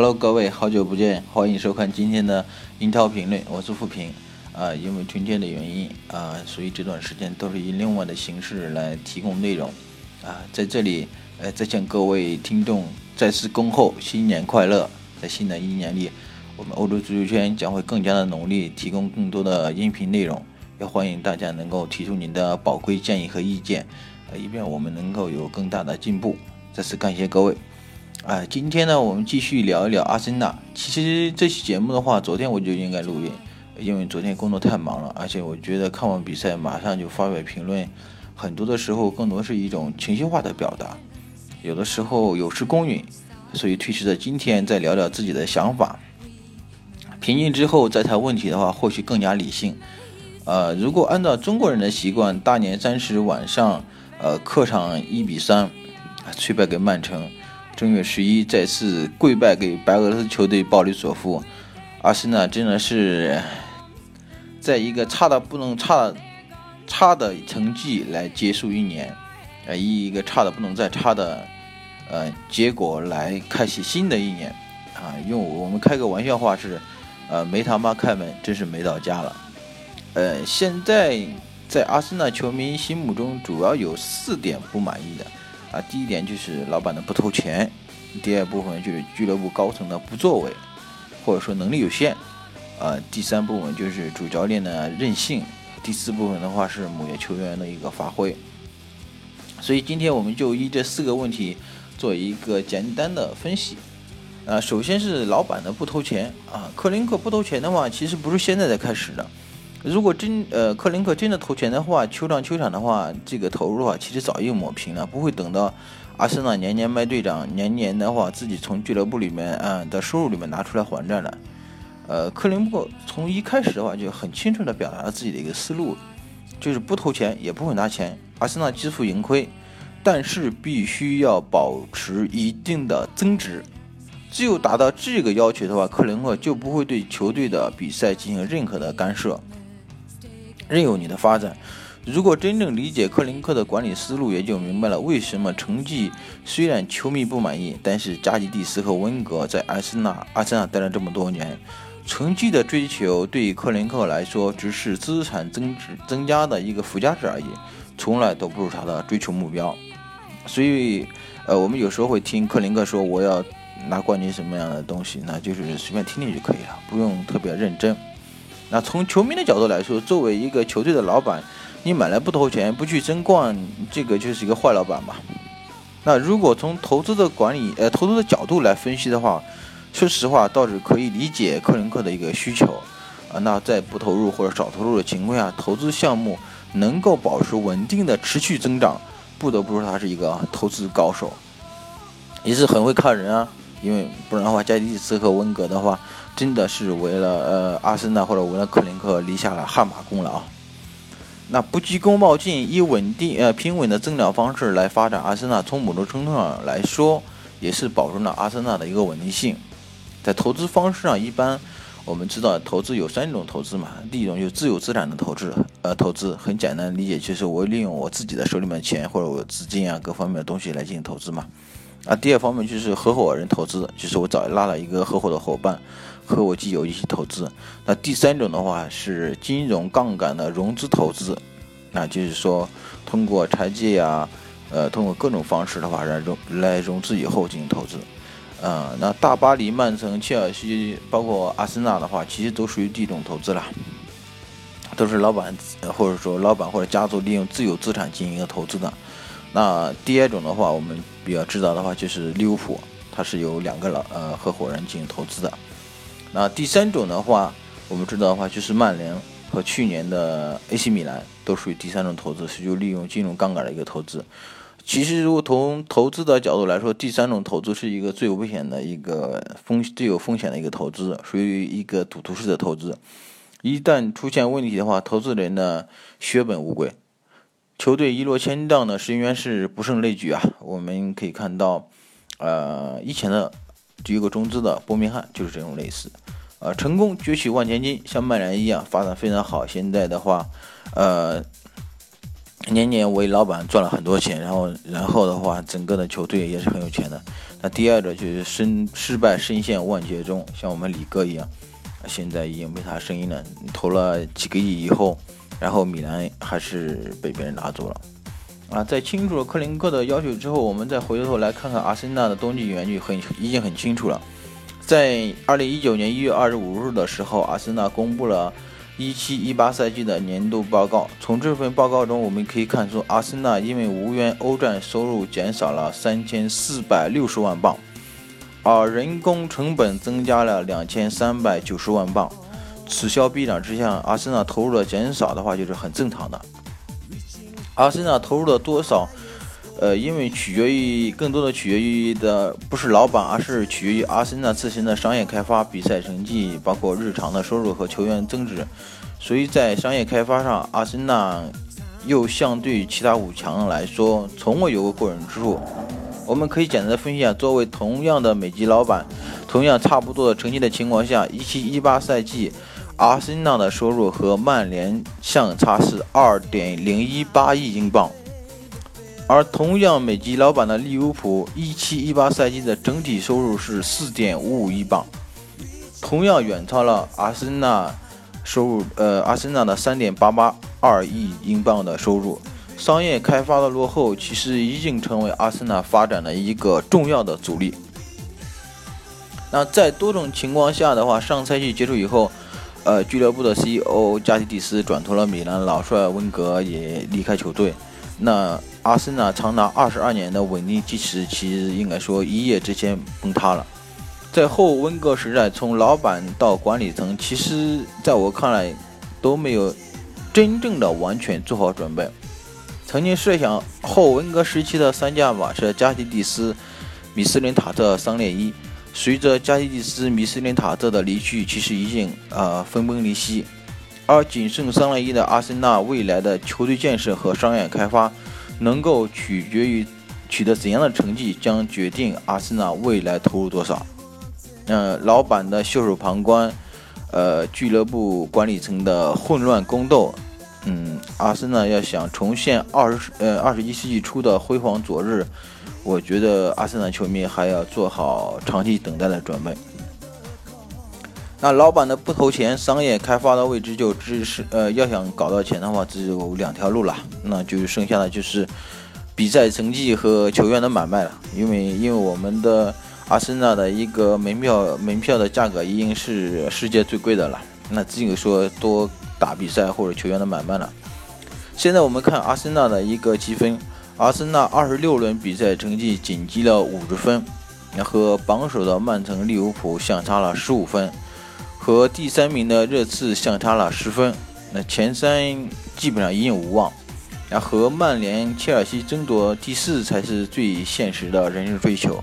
Hello，各位，好久不见，欢迎收看今天的英超评论，我是富平。啊，因为春天的原因啊，所以这段时间都是以另外的形式来提供内容。啊，在这里，呃，再向各位听众再次恭候新年快乐！在新的一年里，我们欧洲足球圈将会更加的努力，提供更多的音频内容。也欢迎大家能够提出您的宝贵建议和意见，呃，以便我们能够有更大的进步。再次感谢各位。哎，今天呢，我们继续聊一聊阿森纳。其实这期节目的话，昨天我就应该录音，因为昨天工作太忙了，而且我觉得看完比赛马上就发表评论，很多的时候更多是一种情绪化的表达，有的时候有失公允，所以推迟到今天再聊聊自己的想法。平静之后再谈问题的话，或许更加理性。呃，如果按照中国人的习惯，大年三十晚上，呃，客场一比三脆败给曼城。正月十一再次跪拜给白俄罗斯球队鲍里索夫，阿森纳真的是在一个差的不能差差的成绩来结束一年，呃，以一个差的不能再差的呃结果来开启新的一年啊！用我们开个玩笑话是，呃，没他妈开门，真是没到家了。呃，现在在阿森纳球迷心目中，主要有四点不满意的。啊，第一点就是老板的不投钱，第二部分就是俱乐部高层的不作为，或者说能力有限，啊，第三部分就是主教练的任性，第四部分的话是某些球员的一个发挥。所以今天我们就依这四个问题做一个简单的分析。啊，首先是老板的不投钱啊，克林克不投钱的话，其实不是现在才开始的。如果真呃克林克真的投钱的话，球场球场的话，这个投入的话，其实早就抹平了，不会等到阿森纳年年卖队长，年年的话自己从俱乐部里面啊的收入里面拿出来还债了。呃，克林克从一开始的话就很清楚的表达了自己的一个思路，就是不投钱也不会拿钱，阿森纳支付盈亏，但是必须要保持一定的增值，只有达到这个要求的话，克林克就不会对球队的比赛进行任何的干涉。任由你的发展。如果真正理解克林克的管理思路，也就明白了为什么成绩虽然球迷不满意，但是加吉蒂斯和温格在阿森纳阿森纳待了这么多年，成绩的追求对于克林克来说只是资产增值增加的一个附加值而已，从来都不是他的追求目标。所以，呃，我们有时候会听克林克说我要拿冠军什么样的东西，那就是随便听听就可以了，不用特别认真。那从球迷的角度来说，作为一个球队的老板，你买来不投钱，不去争冠，这个就是一个坏老板吧？那如果从投资的管理，呃，投资的角度来分析的话，说实话倒是可以理解克林克的一个需求啊。那在不投入或者少投入的情况下，投资项目能够保持稳定的持续增长，不得不说他是一个投资高手，也是很会看人啊。因为不然的话，加迪斯和温格的话。真的是为了呃阿森纳或者为了克林克立下了汗马功劳。那不急功冒进，以稳定呃平稳的增长方式来发展阿森纳，从某种程度上来说，也是保证了阿森纳的一个稳定性。在投资方式上，一般我们知道投资有三种投资嘛，第一种就是自有资产的投资，呃投资很简单理解，就是我利用我自己的手里面的钱或者我资金啊各方面的东西来进行投资嘛。啊，第二方面就是合伙人投资，就是我找拉了一个合伙的伙伴。和我基友一起投资。那第三种的话是金融杠杆的融资投资，那就是说通过拆借呀，呃，通过各种方式的话来融来融资以后进行投资。呃，那大巴黎、曼城、切尔西，包括阿森纳的话，其实都属于这种投资了，都是老板或者说老板或者家族利用自有资产进行一个投资的。那第二种的话，我们比较知道的话就是利物浦，它是由两个老呃合伙人进行投资的。那第三种的话，我们知道的话就是曼联和去年的 AC 米兰都属于第三种投资，是就利用金融杠杆的一个投资。其实，如果从投资的角度来说，第三种投资是一个最危险的一个风最有风险的一个投资，属于一个赌徒式的投资。一旦出现问题的话，投资人呢血本无归，球队一落千丈呢，深渊是不胜枚举啊。我们可以看到，呃，以前的有个中资的伯明翰就是这种类似，呃，成功攫取万千金，像曼联一样发展非常好。现在的话，呃。年年为老板赚了很多钱，然后，然后的话，整个的球队也是很有钱的。那第二个就是身失败深陷万劫中，像我们李哥一样，现在已经没啥声音了。投了几个亿以后，然后米兰还是被别人拿走了。啊，在清楚了克林克的要求之后，我们再回头来看看阿森纳的冬季原就很已经很清楚了。在二零一九年一月二十五日的时候，阿森纳公布了。一七一八赛季的年度报告，从这份报告中我们可以看出，阿森纳因为无缘欧战收入减少了三千四百六十万镑，而人工成本增加了两千三百九十万镑。此消彼长之下，阿森纳投入的减少的话就是很正常的。阿森纳投入了多少？呃，因为取决于更多的取决于的不是老板，而是取决于阿森纳自身的商业开发、比赛成绩，包括日常的收入和球员增值。所以在商业开发上，阿森纳又相对于其他五强来说，从未有过过人之处。我们可以简单分析一下，作为同样的美籍老板，同样差不多的成绩的情况下，一七一八赛季，阿森纳的收入和曼联相差是二点零一八亿英镑。而同样美籍老板的利物浦，一七一八赛季的整体收入是四点五五亿镑，同样远超了阿森纳收入，呃，阿森纳的三点八八二亿英镑的收入。商业开发的落后，其实已经成为阿森纳发展的一个重要的阻力。那在多种情况下的话，上赛季结束以后，呃，俱乐部的 CEO 加西蒂斯转投了米兰，老帅温格也离开球队。那阿森纳长达二十二年的稳定基石，其实应该说一夜之间崩塌了。在后温格时代，从老板到管理层，其实在我看来都没有真正的完全做好准备。曾经设想后温格时期的三驾马车加西蒂斯、米斯林塔特、桑列伊，随着加西蒂斯、米斯林塔特的离去，其实已经呃分崩离析。而仅剩桑列伊的阿森纳未来的球队建设和商业开发。能够取决于取得怎样的成绩，将决定阿森纳未来投入多少。嗯，老板的袖手旁观，呃，俱乐部管理层的混乱宫斗，嗯，阿森纳要想重现二十呃二十一世纪初的辉煌昨日，我觉得阿森纳球迷还要做好长期等待的准备。那老板的不投钱，商业开发的位置就只是呃，要想搞到钱的话，只有两条路了，那就剩下的就是比赛成绩和球员的买卖了。因为因为我们的阿森纳的一个门票门票的价格已经是世界最贵的了，那只有说多打比赛或者球员的买卖了。现在我们看阿森纳的一个积分，阿森纳二十六轮比赛成绩仅积了五十分，和榜首的曼城、利物浦相差了十五分。和第三名的热刺相差了十分，那前三基本上已经无望。那和曼联、切尔西争夺第四才是最现实的人生追求。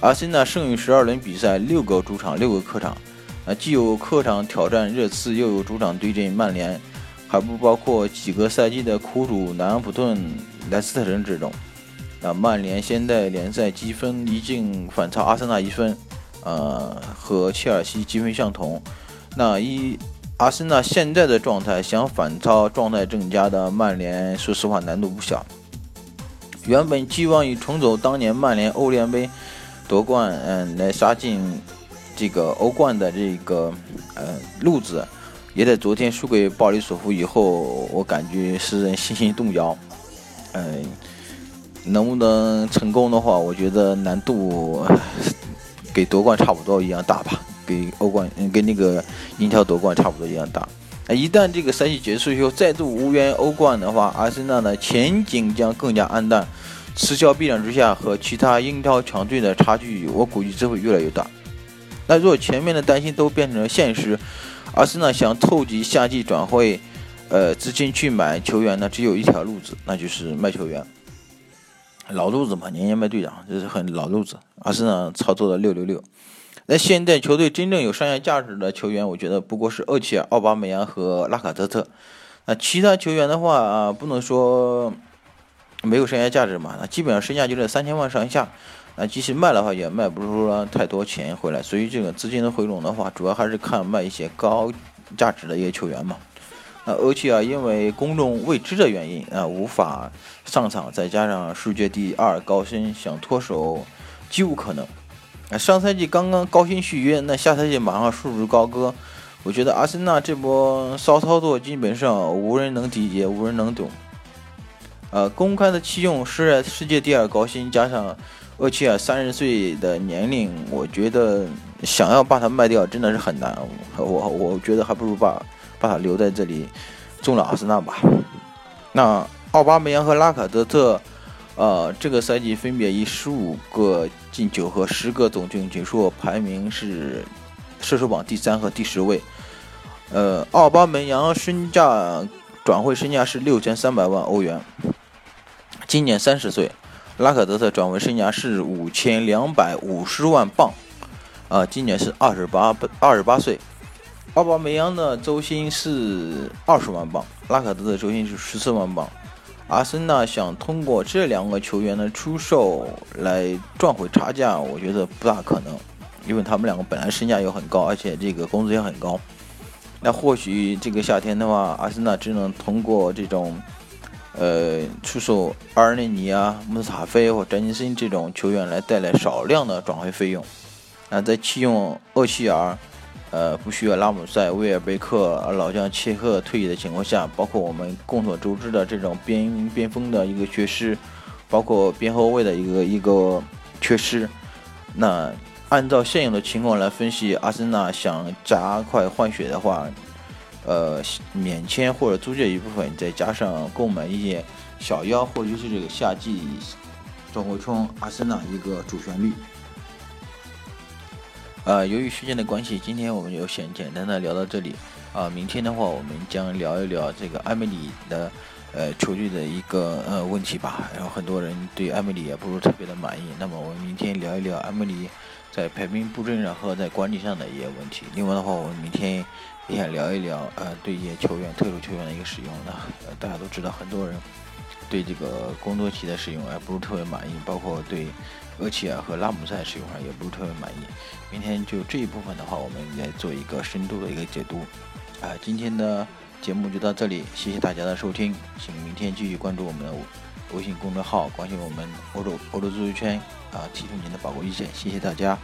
阿森纳剩余十二轮比赛，六个主场，六个客场。啊，既有客场挑战热刺，又有主场对阵曼联，还不包括几个赛季的苦主南安普顿、莱斯特城之中。啊，曼联现在联赛积分已经反超阿森纳一分。呃，和切尔西积分相同。那一阿森纳现在的状态，想反超状态正佳的曼联，说实话难度不小。原本寄望于重走当年曼联欧联杯夺冠，嗯，来杀进这个欧冠的这个呃路子，也在昨天输给鲍里索夫以后，我感觉使人信心动摇。嗯，能不能成功的话，我觉得难度。给夺冠差不多一样大吧，给欧冠，嗯，跟那个英超夺冠差不多一样大。那，一旦这个赛季结束以后，再度无缘欧冠的话，阿森纳的前景将更加黯淡。此消彼长之下，和其他英超强队的差距，我估计只会越来越大。那如果前面的担心都变成了现实，阿森纳想凑齐夏季转会，呃资金去买球员呢，只有一条路子，那就是卖球员。老路子嘛，年年卖队长，这是很老路子。阿森纳操作的六六六。那现在球队真正有商业价值的球员，我觉得不过是厄齐尔、奥巴梅扬和拉卡泽特。那其他球员的话啊，不能说没有商业价值嘛，那基本上身价就在三千万上下。那即使卖的话，也卖不出太多钱回来。所以这个资金的回笼的话，主要还是看卖一些高价值的一些球员嘛。那厄齐尔因为公众未知的原因啊，无法上场，再加上世界第二高薪，想脱手几无可能。啊，上赛季刚刚高薪续约，那下赛季马上束之高歌。我觉得阿森纳这波骚操作基本上无人能理解，无人能懂。呃，公开的弃用是世界第二高薪，加上厄齐尔三十岁的年龄，我觉得想要把它卖掉真的是很难。我我觉得还不如把。把他留在这里，中了阿森纳吧。那奥巴梅扬和拉卡德特，呃，这个赛季分别以十五个进球和十个总进球数排名是射手榜第三和第十位。呃，奥巴梅扬身价转会身价是六千三百万欧元，今年三十岁。拉卡德特转会身价是五千两百五十万镑，啊，今年是二十八二十八岁。奥巴梅扬的周薪是二十万镑，拉卡德的周薪是十四万镑。阿森纳想通过这两个球员的出售来赚回差价，我觉得不大可能，因为他们两个本来身价又很高，而且这个工资也很高。那或许这个夏天的话，阿森纳只能通过这种，呃，出售阿尔内尼啊、穆斯塔菲或詹金森这种球员来带来少量的转会费用，啊，再弃用厄齐尔。呃，不需要拉姆塞、威尔贝克、老将切赫退役的情况下，包括我们众所周知的这种边边锋的一个缺失，包括边后卫的一个一个缺失，那按照现有的情况来分析，阿森纳想加快换血的话，呃，免签或者租借一部分，再加上购买一些小妖，或者是这个夏季转会窗，阿森纳一个主旋律。呃，由于时间的关系，今天我们就先简单的聊到这里。啊，明天的话，我们将聊一聊这个艾梅里的呃球队的一个呃问题吧。然后很多人对艾梅里也不是特别的满意。那么我们明天聊一聊艾梅里在排兵布阵上和在管理上的一些问题。另外的话，我们明天也想聊一聊呃对一些球员、特殊球员的一个使用。那呃大家都知道，很多人对这个工多奇的使用还不是特别满意，包括对。而且啊和拉姆塞使用上也不是特别满意。明天就这一部分的话，我们来做一个深度的一个解读。啊，今天的节目就到这里，谢谢大家的收听，请明天继续关注我们的微信公众号，关心我们欧洲欧洲足球圈啊，提出您的宝贵意见，谢谢大家。